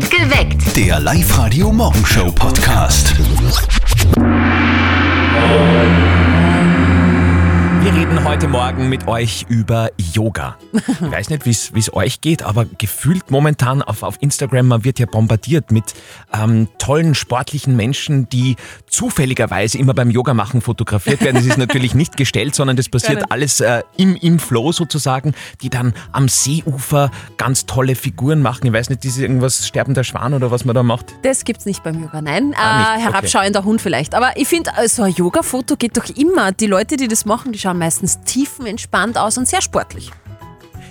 Geweckt. Der Live-Radio-Morgenshow-Podcast. Wir reden heute Morgen mit euch über Yoga. Ich weiß nicht, wie es euch geht, aber gefühlt momentan auf, auf Instagram, man wird ja bombardiert mit ähm, tollen sportlichen Menschen, die zufälligerweise immer beim Yoga machen fotografiert werden. Das ist natürlich nicht gestellt, sondern das passiert alles äh, im, im Flow sozusagen, die dann am Seeufer ganz tolle Figuren machen. Ich weiß nicht, diese irgendwas sterbender Schwan oder was man da macht. Das gibt's nicht beim Yoga, nein. Ah, äh, Okay. herabschauender Hund vielleicht. Aber ich finde, äh, so ein Yoga-Foto geht doch immer. Die Leute, die das machen, die schauen meistens tiefenentspannt aus und sehr sportlich.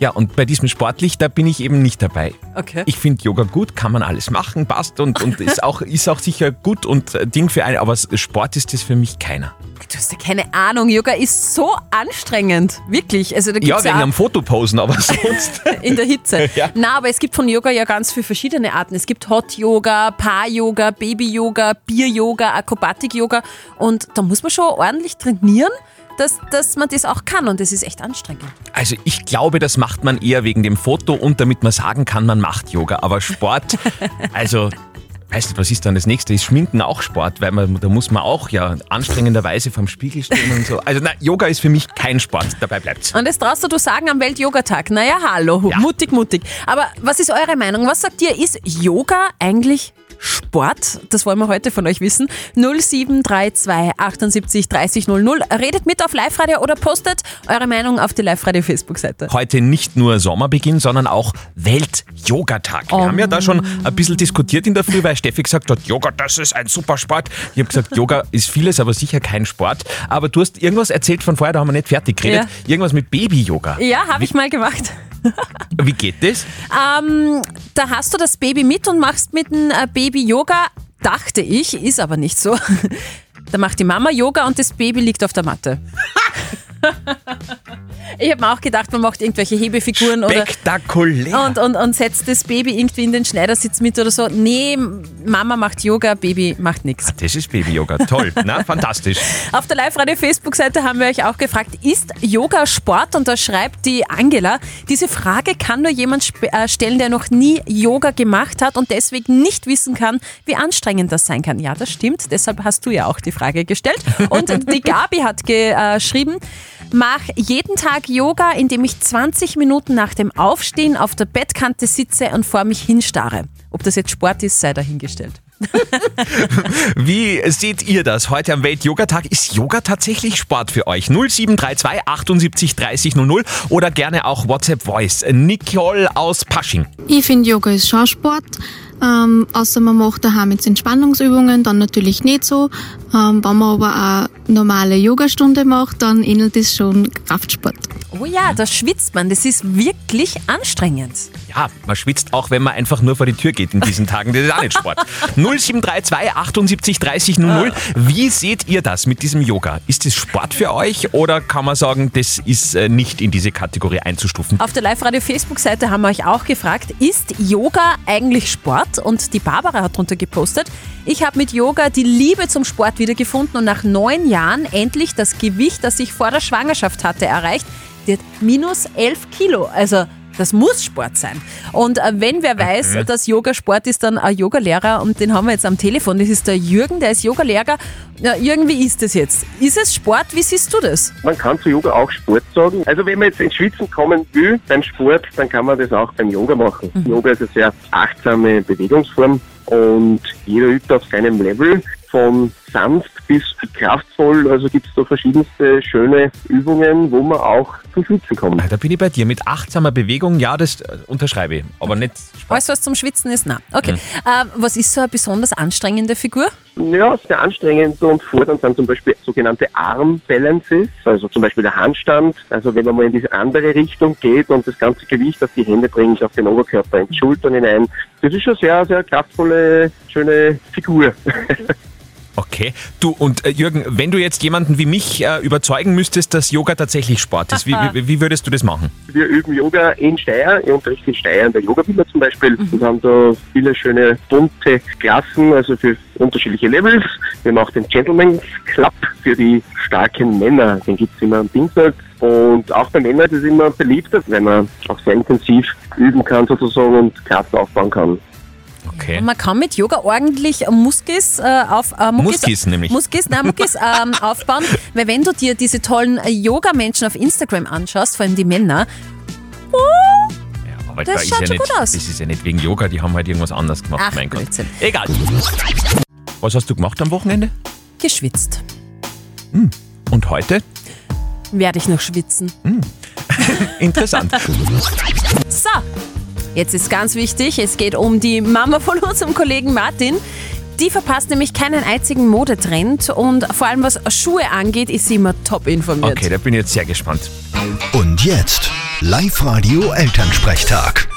Ja, und bei diesem Sportlich, da bin ich eben nicht dabei. Okay. Ich finde Yoga gut, kann man alles machen, passt und, und ist, auch, ist auch sicher gut und äh, Ding für einen, aber Sport ist das für mich keiner. Du hast ja keine Ahnung, Yoga ist so anstrengend. Wirklich. Also da Ja, gibt's wegen ja am Fotoposen, aber sonst. in der Hitze. Ja. Na, aber es gibt von Yoga ja ganz viele verschiedene Arten. Es gibt Hot Yoga, Paar Yoga, Baby Yoga, Bier Yoga, Akrobatik Yoga und da muss man schon ordentlich trainieren, dass, dass man das auch kann und das ist echt anstrengend. Also ich glaube, das macht man eher wegen dem Foto und damit man sagen kann, man macht Yoga. Aber Sport, also, weißt du, was ist dann das nächste? Ist Schminken auch Sport, weil man, da muss man auch ja anstrengenderweise vorm Spiegel stehen und so. Also na, Yoga ist für mich kein Sport, dabei bleibt's. Und das traust du sagen am Welt-Yoga-Tag. Naja, hallo, Ja. mutig, mutig. Aber was ist eure Meinung? Was sagt ihr, ist Yoga eigentlich Sport? Das wollen wir heute von euch wissen. 0732 78 30 00. Redet mit auf Live-Radio oder postet eure Meinung auf die Live-Radio-Facebook-Seite. Heute nicht nur Sommerbeginn, sondern auch Welt-Yoga-Tag. Wir Oh. haben ja da schon ein bisschen diskutiert in der Früh, weil Steffi gesagt hat, Yoga, das ist ein super Sport. Ich habe gesagt, Yoga ist vieles, aber sicher kein Sport. Aber du hast irgendwas erzählt von vorher, da haben wir nicht fertig geredet. Irgendwas mit Baby-Yoga. Ja, habe ich mal gemacht. Wie geht das? Ähm, da hast du das Baby mit und machst mit dem äh, Baby Yoga, dachte ich, ist aber nicht so. Da macht die Mama Yoga und das Baby liegt auf der Matte. Ich habe mir auch gedacht, man macht irgendwelche Hebefiguren oder Spektakulär. und, und, und setzt das Baby irgendwie in den Schneidersitz mit oder so. Nee, Mama macht Yoga, Baby macht nichts. das ist Baby-Yoga. Toll. Na, fantastisch. Auf der Live-Radio-Facebook-Seite haben wir euch auch gefragt, ist Yoga Sport? Und da schreibt die Angela, diese Frage kann nur jemand äh, stellen, der noch nie Yoga gemacht hat und deswegen nicht wissen kann, wie anstrengend das sein kann. Ja, das stimmt. Deshalb hast du ja auch die Frage gestellt. Und die Gabi hat geschrieben, mach jeden Tag Yoga, indem ich 20 Minuten nach dem Aufstehen auf der Bettkante sitze und vor mich hinstarre. Ob das jetzt Sport ist, sei dahingestellt. Wie seht ihr das heute am Welt-Yoga-Tag? Ist Yoga tatsächlich Sport für euch? 0732 78 30 00 oder gerne auch WhatsApp-Voice. Nicole aus Pasching. Ich finde, Yoga ist schon Sport. Ähm, außer man macht daheim jetzt Entspannungsübungen, dann natürlich nicht so. Ähm, wenn man aber eine normale Yogastunde macht, dann ähnelt es schon Kraftsport. Oh ja, da schwitzt man. Das ist wirklich anstrengend. Ja, man schwitzt auch, wenn man einfach nur vor die Tür geht in diesen Tagen. Das ist auch nicht Sport. 0732 78 30 00. Wie seht ihr das mit diesem Yoga? Ist es Sport für euch oder kann man sagen, das ist äh, nicht in diese Kategorie einzustufen? Auf der Live-Radio-Facebook-Seite haben wir euch auch gefragt, ist Yoga eigentlich Sport? Und die Barbara hat drunter gepostet, ich habe mit Yoga die Liebe zum Sport wiedergefunden und nach neun Jahren endlich das Gewicht, das ich vor der Schwangerschaft hatte, erreicht. Die hat minus 11 Kilo. Also das muss Sport sein. Und äh, wenn wer weiß, dass Yoga Sport ist, dann ein Yogalehrer und den haben wir jetzt am Telefon. Das ist der Jürgen, der ist Yogalehrer. Ja, Jürgen, wie ist das jetzt? Ist es Sport? Wie siehst du das? Man kann zu Yoga auch Sport sagen. Also wenn man jetzt ins Schwitzen kommen will beim Sport, dann kann man das auch beim Yoga machen. Yoga ist eine sehr achtsame Bewegungsform und jeder übt auf seinem Level von sanft bis kraftvoll. Also gibt es da verschiedenste schöne Übungen, wo man auch zum Schwitzen kommt. Ah, Da bin ich bei dir. Mit achtsamer Bewegung, ja, das äh, unterschreibe ich. Aber nicht. Alles, was zum Schwitzen ist? Nein. Okay. Äh, was ist so eine besonders anstrengende Figur? Ja, sehr anstrengend und fordernd sind zum Beispiel sogenannte Arm-Balances, also zum Beispiel der Handstand. Also wenn man mal in diese andere Richtung geht und das ganze Gewicht auf die Hände bringt, auf den Oberkörper, in die Schultern hinein. Das ist schon sehr, sehr kraftvolle, schöne Figur. Okay. Du und äh, Jürgen, wenn du jetzt jemanden wie mich äh, überzeugen müsstest, dass Yoga tatsächlich Sport ist, wie, wie, wie würdest du das machen? Wir üben Yoga in Steyr, ich unterrichte in Steyr in der Yoga-Villa zum Beispiel und haben da viele schöne bunte Klassen, also für unterschiedliche Levels. Wir haben auch den Gentleman's Club für die starken Männer, den gibt's immer am Dienstag. Und auch bei Männern ist es immer beliebter, wenn man auch sehr intensiv üben kann sozusagen und Kraft aufbauen kann. Okay. Und man kann mit Yoga ordentlich Muskis äh, auf äh, Muckis, Muskis nämlich. Muskis, nein, Muckis ähm, aufbauen. Weil wenn du dir diese tollen äh, Yoga-Menschen auf Instagram anschaust, vor allem die Männer, Ja, aber Das da schaut ist ja schon nicht, gut aus. Das ist ja nicht wegen Yoga, die haben halt irgendwas anderes gemacht, Ach, mein Gott. Egal. Was hast du gemacht am Wochenende? geschwitzt. Und heute? Werde ich noch schwitzen. Interessant. So, jetzt ist ganz wichtig, es geht um die Mama von unserem Kollegen Martin. Die verpasst nämlich keinen einzigen Modetrend und vor allem was Schuhe angeht, ist sie immer top informiert. Okay, da bin ich jetzt sehr gespannt. Und jetzt Live-Radio Elternsprechtag.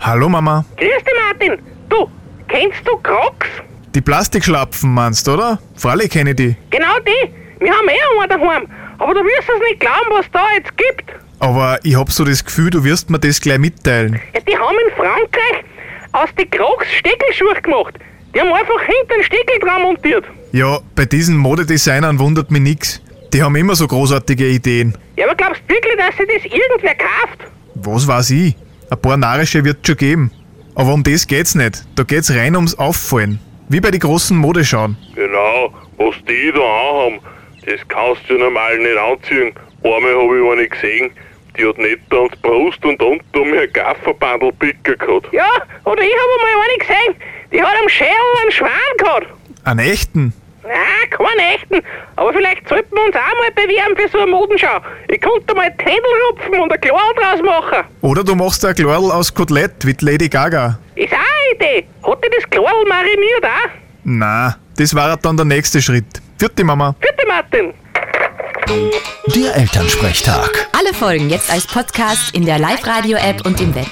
Hallo Mama. Grüß dich, Martin. Du, kennst du Crocs? Die Plastikschlapfen meinst, oder? Freilich kenne ich die. Genau die. Wir haben eh einen daheim. Aber du wirst es nicht glauben, was da jetzt gibt. Aber ich hab so das Gefühl, du wirst mir das gleich mitteilen. Ja, die haben in Frankreich aus den Crocs Steckelschuhe gemacht. Die haben einfach hinten Steckel dran montiert. Ja, bei diesen Modedesignern wundert mich nix. Die haben immer so großartige Ideen. Ja, aber glaubst du wirklich, dass sich das irgendwer kauft? Was weiß ich? Ein paar narische wird schon geben. Aber um das geht's nicht. Da geht's rein ums Auffallen. Wie bei die großen Modeschauen. Genau, was die da anhaben, das kannst du normal nicht anziehen. Einmal habe ich eine gesehen, die hat nicht ans Brust und unten um ihr Gafferbandelpicker gehabt. Ja, oder ich habe mal eine gesehen, die hat am Schädel einen Schwan gehabt. Einen echten? Nein, keinen echten. Aber vielleicht sollten wir uns auch mal bewerben für so eine Modenschau. Ich konnte mal Tändel rupfen und ein Klar draus machen. Oder du machst ein Glarl aus Kotelett wie die Lady Gaga. Ist auch eine Idee. Hat die das Klar mariniert auch? Na, das war dann der nächste Schritt. Vierte Mama. Bitte, Martin. Der Elternsprechtag. Alle Folgen jetzt als Podcast in der Live-Radio-App und im Web.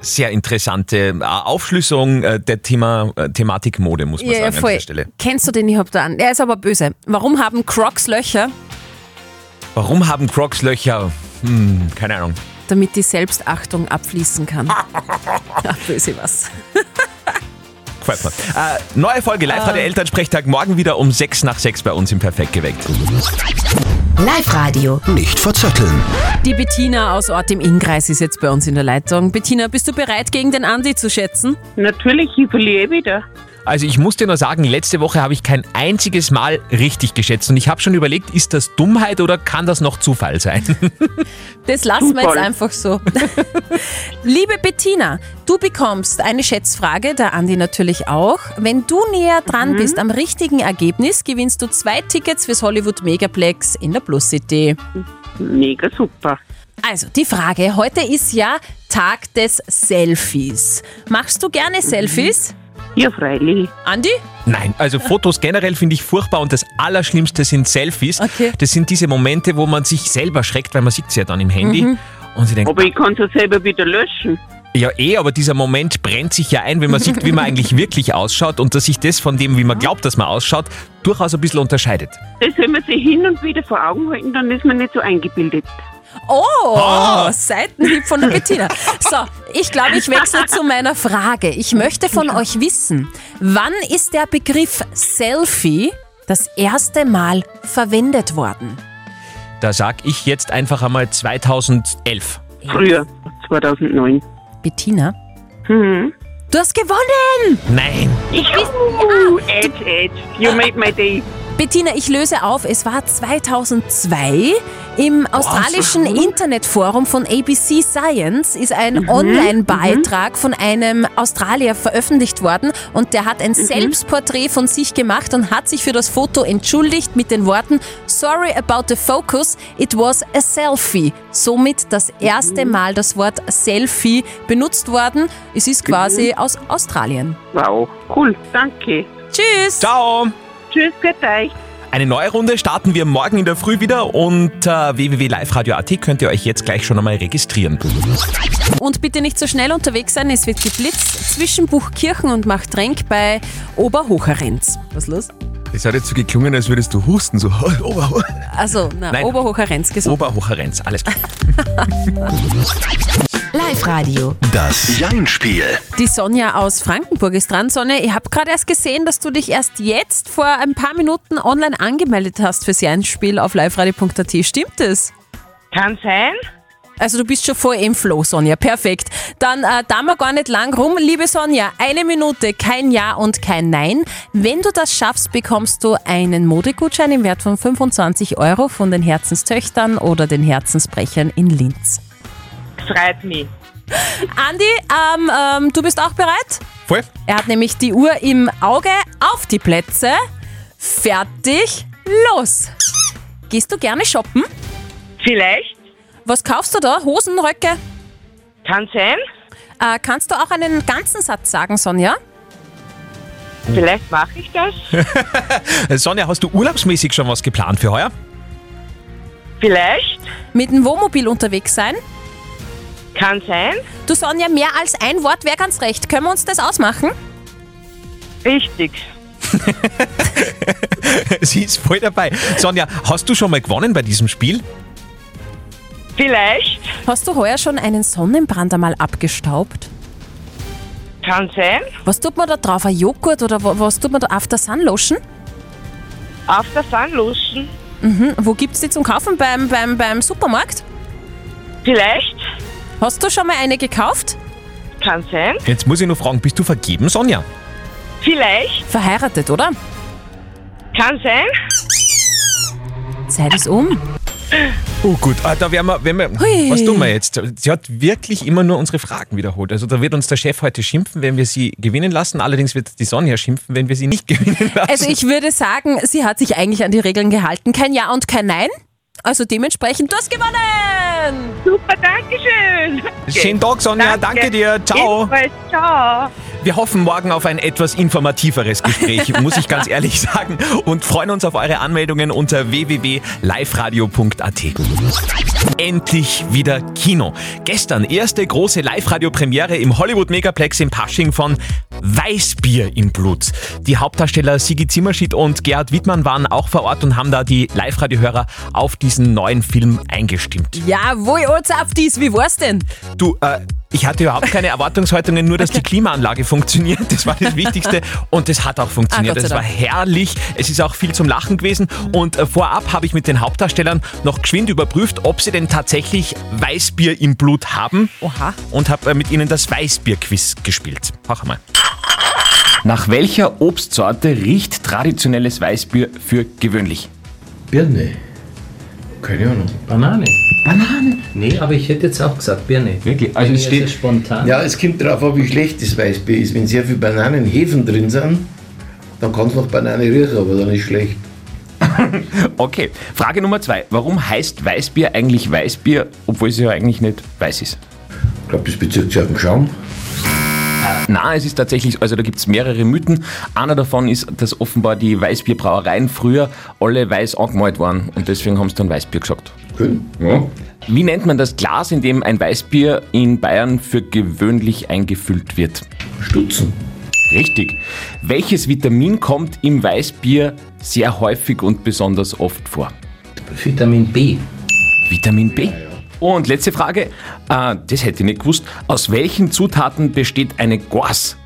Sehr interessante äh, Aufschlüsselung äh, der Thema, äh, Thematik Mode, muss man Ja, ja, sagen, an voll. dieser Stelle. Kennst du den überhaupt an? Der ist aber böse. Warum haben Crocs Löcher? Warum haben Crocs Löcher? Hm, keine Ahnung. Damit die Selbstachtung abfließen kann. ja, böse was. Gefällt mir. Äh, neue Folge Live Ah. der Elternsprechtag morgen wieder um 6 nach 6 bei uns im Perfekt geweckt. Live-Radio. Nicht verzetteln. Die Bettina aus Ort im Innkreis ist jetzt bei uns in der Leitung. Bettina, bist du bereit, gegen den Andi zu schätzen? Natürlich, ich verliere wieder. Also ich muss dir nur sagen, letzte Woche habe ich kein einziges Mal richtig geschätzt und ich habe schon überlegt, ist das Dummheit oder kann das noch Zufall sein? Das lassen wir jetzt einfach so. Liebe Bettina, du bekommst eine Schätzfrage, der Andi natürlich auch. Wenn du näher dran bist am richtigen Ergebnis, gewinnst du zwei Tickets fürs Hollywood Megaplex in der Plus City. Mega super. Also, die Frage, heute ist ja Tag des Selfies. Machst du gerne Selfies? Ja, freilich. Andi? Nein, also Fotos generell finde ich furchtbar und das Allerschlimmste sind Selfies. Okay. Das sind diese Momente, wo man sich selber schreckt, weil man sieht es ja dann im Handy und sie denkt, Aber ich kann es ja selber wieder löschen. ja eh, aber dieser Moment brennt sich ja ein, wenn man sieht, wie man eigentlich wirklich ausschaut und dass sich das von dem, wie man glaubt, dass man ausschaut, durchaus ein bisschen unterscheidet. Das soll man sich hin und wieder vor Augen halten, dann ist man nicht so eingebildet. Oh, Seitenhieb von der Bettina. So, ich glaube, ich wechsle zu meiner Frage. Ich möchte von euch wissen, wann ist der Begriff Selfie das erste Mal verwendet worden? Da sag ich jetzt einfach einmal 2011. Früher, 2009. Bettina? Mhm. Du hast gewonnen! Nein, Juhu, Edge, Edge, you made my day. Bettina, ich löse auf. Es war 2002 im australischen Internetforum von ABC Science ist ein Online-Beitrag von einem Australier veröffentlicht worden und der hat ein Selbstporträt von sich gemacht und hat sich für das Foto entschuldigt mit den Worten Sorry about the focus, it was a selfie. Somit das erste Mal das Wort Selfie benutzt worden. Es ist quasi aus Australien. Wow, cool, danke. Tschüss! ciao! Tschüss, gut euch. Eine neue Runde starten wir morgen in der Früh wieder und äh, www.liveradio.at könnt ihr euch jetzt gleich schon einmal registrieren. Und bitte nicht so schnell unterwegs sein, es wird geblitzt zwischen Buchkirchen und Machtrenk bei Oberhocherenz. Was los? Das hat jetzt so geklungen, als würdest du husten, so Ober Also, na, Nein. Oberhocherenz gesund. Oberhocherenz, alles klar. Live-Radio. Das Jein-Spiel. Die Sonja aus Frankenburg ist dran. Sonja, ich habe gerade erst gesehen, dass du dich erst jetzt vor ein paar Minuten online angemeldet hast fürs Jens-Spiel auf liveradio.at. Stimmt es? Kann sein. Also du bist schon voll im Flow, Sonja. Perfekt. Dann äh, da wir gar nicht lang rum. Liebe Sonja, eine Minute, kein Ja und kein Nein. Wenn du das schaffst, bekommst du einen Modegutschein im Wert von 25 Euro von den Herzenstöchtern oder den Herzensbrechern in Linz. Freut mich. Andi, ähm, ähm, du bist auch bereit? Voll. Er hat nämlich die Uhr im Auge auf die Plätze. Fertig, los. Gehst du gerne shoppen? Vielleicht. Was kaufst du da? Hosen, Röcke? Kann sein. Äh, kannst du auch einen ganzen Satz sagen, Sonja? Vielleicht mache ich das. Sonja, hast du urlaubsmäßig schon was geplant für heuer? Vielleicht. Mit dem Wohnmobil unterwegs sein? Kann sein. Du Sonja, mehr als ein Wort wäre ganz recht. Können wir uns das ausmachen? Richtig. Sie ist voll dabei. Sonja, hast du schon mal gewonnen bei diesem Spiel? Vielleicht. Hast du heuer schon einen Sonnenbrand einmal abgestaubt? Kann sein. Was tut man da drauf? Ein Joghurt oder wa- was tut man da? After Sun Lotion? Auf der Sunlotion. Mhm. Wo gibt's die zum Kaufen? Beim, beim, beim Supermarkt? Vielleicht. Hast du schon mal eine gekauft? Kann sein. Jetzt muss ich nur fragen, bist du vergeben, Sonja? Vielleicht. Verheiratet, oder? Kann sein. Zeit ist um. Oh gut, ah, da werden wir, wenn wir Hui. was tun wir jetzt? Sie hat wirklich immer nur unsere Fragen wiederholt. Also da wird uns der Chef heute schimpfen, wenn wir sie gewinnen lassen. Allerdings wird die Sonja schimpfen, wenn wir sie nicht gewinnen lassen. Also ich würde sagen, sie hat sich eigentlich an die Regeln gehalten. Kein Ja und kein Nein. Also dementsprechend, du hast gewonnen! Super, Dankeschön. Schönen Tag, Sonja. Danke, dir. Ciao. Ebenfalls. Ciao. Wir hoffen morgen auf ein etwas informativeres Gespräch, muss ich ganz ehrlich sagen, und freuen uns auf eure Anmeldungen unter www.liveradio.at. Endlich wieder Kino. Gestern erste große Live-Radio-Premiere im Hollywood Megaplex in Pasching von Weißbier im Blut. Die Hauptdarsteller Sigi Zimmerschied und Gerhard Wittmann waren auch vor Ort und haben da die Live-Radio-Hörer auf diesen neuen Film eingestimmt. Jawohl, auf dies, wie war's denn? Du, äh, ich hatte überhaupt keine Erwartungshaltungen, nur dass die Klimaanlage funktioniert. Das war das Wichtigste und das hat auch funktioniert. Ah, das war herrlich. Es ist auch viel zum Lachen gewesen und äh, vorab habe ich mit den Hauptdarstellern noch geschwind überprüft, ob sie denn tatsächlich Weißbier im Blut haben Oha. und habe äh, mit ihnen das Weißbier-Quiz gespielt. Mach mal. Nach welcher Obstsorte riecht traditionelles Weißbier für gewöhnlich? Birne. Keine Ahnung. Banane. Banane. Nee, aber ich hätte jetzt auch gesagt Birne. Wirklich? Also Bin es steht- spontan. Ja, es kommt darauf an, wie schlecht das Weißbier ist. Wenn sehr viel Bananenhefen drin sind, dann kann es nach Banane riechen, aber dann ist schlecht. Okay, Frage Nummer zwei. Warum heißt Weißbier eigentlich Weißbier, obwohl es ja eigentlich nicht weiß ist? Ich glaube, das bezieht sich auf den Schaum. Na, es ist tatsächlich, also da gibt es mehrere Mythen. Einer davon ist, dass offenbar die Weißbierbrauereien früher alle weiß angemalt waren und deswegen haben sie dann Weißbier gesagt. Cool. Ja. Wie nennt man das Glas, in dem ein Weißbier in Bayern für gewöhnlich eingefüllt wird? Stutzen. Richtig. Welches Vitamin kommt im Weißbier sehr häufig und besonders oft vor? Vitamin B. Vitamin B. Und letzte Frage, äh, das hätte ich nicht gewusst. Aus welchen Zutaten besteht eine Goas?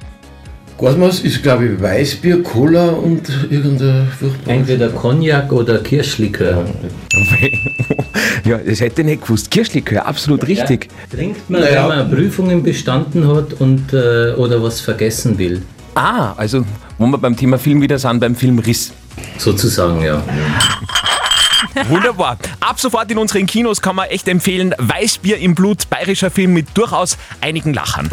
Gasmaß ist, glaube ich, Weißbier, Cola und irgendein furchtbar. Entweder Cognac oder Kirschlikör. ja, das hätte ich nicht gewusst. Kirschlikör, absolut richtig. Trinkt man, Naja. wenn man Prüfungen bestanden hat und, äh, oder was vergessen will. Ah, also wo wir beim Thema Film wieder sind, beim Film Riss. Sozusagen, ja. Wunderbar. Ab sofort in unseren Kinos kann man echt empfehlen. Weißbier im Blut, bayerischer Film mit durchaus einigen Lachern.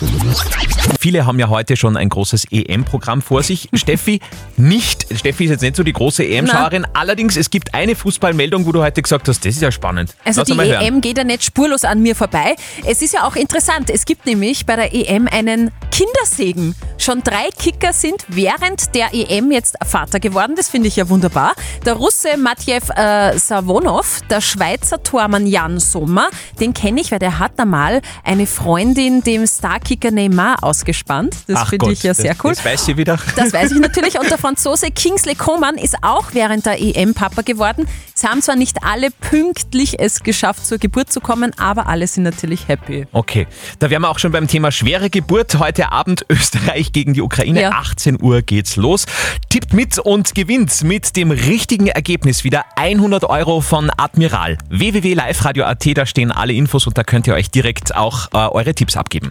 Viele haben ja heute schon ein großes EM-Programm vor sich. Steffi nicht. Steffi ist jetzt nicht so die große EM-Schauerin. Allerdings, es gibt eine Fußballmeldung, wo du heute gesagt hast, das ist ja spannend. Also Lass die. EM geht ja nicht spurlos an mir vorbei. Es ist ja auch interessant. Es gibt nämlich bei der EM einen Kindersegen. Schon drei Kicker sind während der EM jetzt Vater geworden. Das finde ich ja wunderbar. Der Russe Matjew äh, Savonov, der Schweizer Tormann Jan Sommer, den kenne ich, weil der hat einmal eine Freundin dem Starkicker Neymar ausgespannt. Das finde ich ja sehr das, cool. Das weiß sie wieder. Das weiß ich natürlich. Und der Franzose Kingsley Coman ist auch während der EM Papa geworden. Es haben zwar nicht alle pünktlich es geschafft, zur Geburt zu kommen, aber alle sind natürlich happy. Okay, da wären wir auch schon beim Thema schwere Geburt. Heute heute Abend Österreich gegen die Ukraine. Ja. 18 Uhr geht's los. Tippt mit und gewinnt mit dem richtigen Ergebnis wieder 100 Euro von Admiral. www.liveradio.at, da stehen alle Infos und da könnt ihr euch direkt auch äh, eure Tipps abgeben.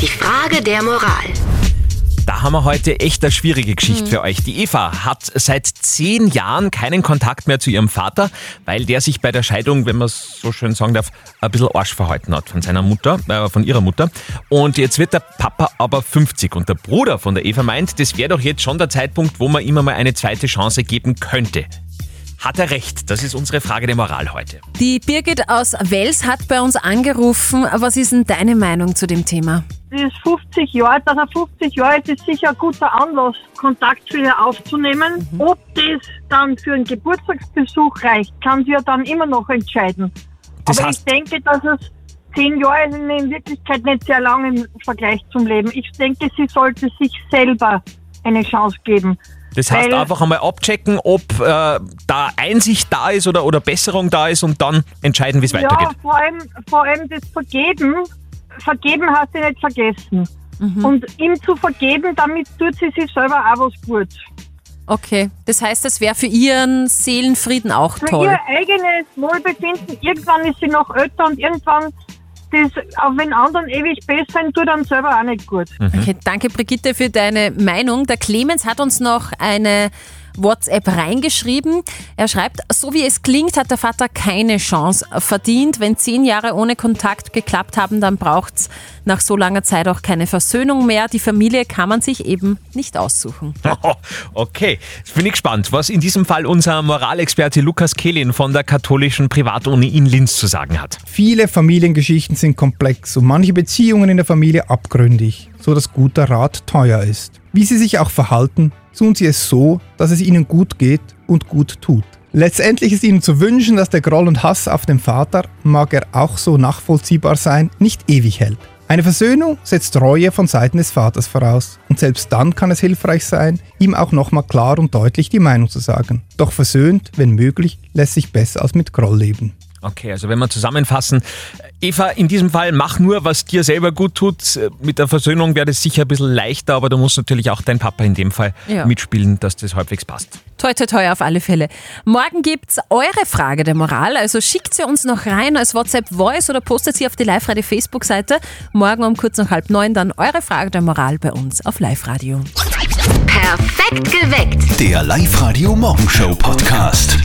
Die Frage der Moral. Da haben wir heute echt eine schwierige Geschichte für euch. Die Eva hat seit zehn Jahren keinen Kontakt mehr zu ihrem Vater, weil der sich bei der Scheidung, wenn man es so schön sagen darf, ein bisschen Arsch verhalten hat von seiner Mutter, äh, von ihrer Mutter. Und jetzt wird der Papa aber 50 und der Bruder von der Eva meint, das wäre doch jetzt schon der Zeitpunkt, wo man ihm mal eine zweite Chance geben könnte. Hat er recht? Das ist unsere Frage der Moral heute. Die Birgit aus Wels hat bei uns angerufen. Was ist denn deine Meinung zu dem Thema? Sie ist 50 Jahre alt, dass er 50 Jahre alt ist, sicher ein guter Anlass, Kontakt zu ihr aufzunehmen. Ob das dann für einen Geburtstagsbesuch reicht, kann sie ja dann immer noch entscheiden. Das Aber ich denke, dass es zehn Jahre sind in Wirklichkeit nicht sehr lang im Vergleich zum Leben. Ich denke, sie sollte sich selber eine Chance geben. Das heißt Weil- einfach einmal abchecken, ob äh, da Einsicht da ist oder, oder Besserung da ist und dann entscheiden, wie es Ja, weitergeht. vor allem, vor allem das Vergeben. Vergeben hast du nicht vergessen. Und ihm zu vergeben, damit tut sie sich selber auch was Gutes. Okay, das heißt, das wäre für ihren Seelenfrieden auch Für toll. ihr eigenes Wohlbefinden, irgendwann ist sie noch älter und irgendwann das auch wenn anderen ewig besser sein, tut dann selber auch nicht gut. Okay, danke Brigitte für deine Meinung. Der Clemens hat uns noch eine WhatsApp reingeschrieben. Er schreibt, so wie es klingt, hat der Vater keine Chance verdient. Wenn zehn Jahre ohne Kontakt geklappt haben, dann braucht's nach so langer Zeit auch keine Versöhnung mehr. Die Familie kann man sich eben nicht aussuchen. Okay, jetzt bin ich gespannt, was in diesem Fall unser Moralexperte Lukas Kehlin von der katholischen Privatuni in Linz zu sagen hat. Viele Familiengeschichten sind komplex und manche Beziehungen in der Familie abgründig, so dass guter Rat teuer ist. Wie sie sich auch verhalten, tun sie es so, dass es ihnen gut geht und gut tut. Letztendlich ist ihnen zu wünschen, dass der Groll und Hass auf den Vater, mag er auch so nachvollziehbar sein, nicht ewig hält. Eine Versöhnung setzt Reue von Seiten des Vaters voraus und selbst dann kann es hilfreich sein, ihm auch nochmal klar und deutlich die Meinung zu sagen. Doch versöhnt, wenn möglich, lässt sich besser als mit Groll leben. Okay, also wenn wir zusammenfassen, Eva, in diesem Fall mach nur, was dir selber gut tut. Mit der Versöhnung wäre das sicher ein bisschen leichter, aber du musst natürlich auch dein Papa in dem Fall Ja. mitspielen, dass das halbwegs passt. Toi, toi, toi, auf alle Fälle. Morgen gibt's eure Frage der Moral, also schickt sie uns noch rein als WhatsApp-Voice oder postet sie auf die Live-Radio Facebook-Seite. Morgen um kurz nach halb neun dann eure Frage der Moral bei uns auf Live-Radio. Perfekt geweckt. Der Live-Radio Morgenshow Podcast.